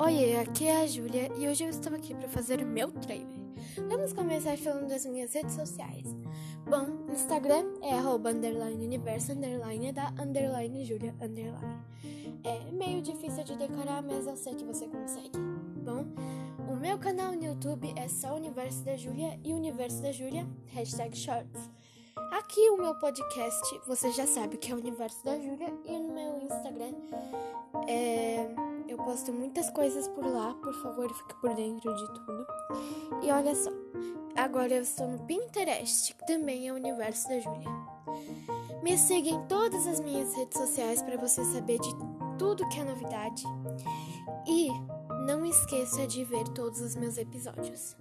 Oi, aqui é a Júlia e hoje eu estou aqui para fazer o meu trailer. Vamos começar falando das minhas redes sociais. Bom, Instagram é arroba underline universo underline da underline Júlia underline. É meio difícil de decorar, mas eu sei que você consegue. Bom, o meu canal no YouTube é só Universo da Júlia e Universo da Júlia, hashtag shorts. Aqui o meu podcast, você já sabe que é o Universo da Júlia, e no meu Instagram é, eu posto muitas coisas por lá, por favor, fique por dentro de tudo. E olha só, agora eu estou no Pinterest, que também é o Universo da Júlia. Me siga em todas as minhas redes sociais para você saber de tudo que é novidade. E não esqueça de ver todos os meus episódios.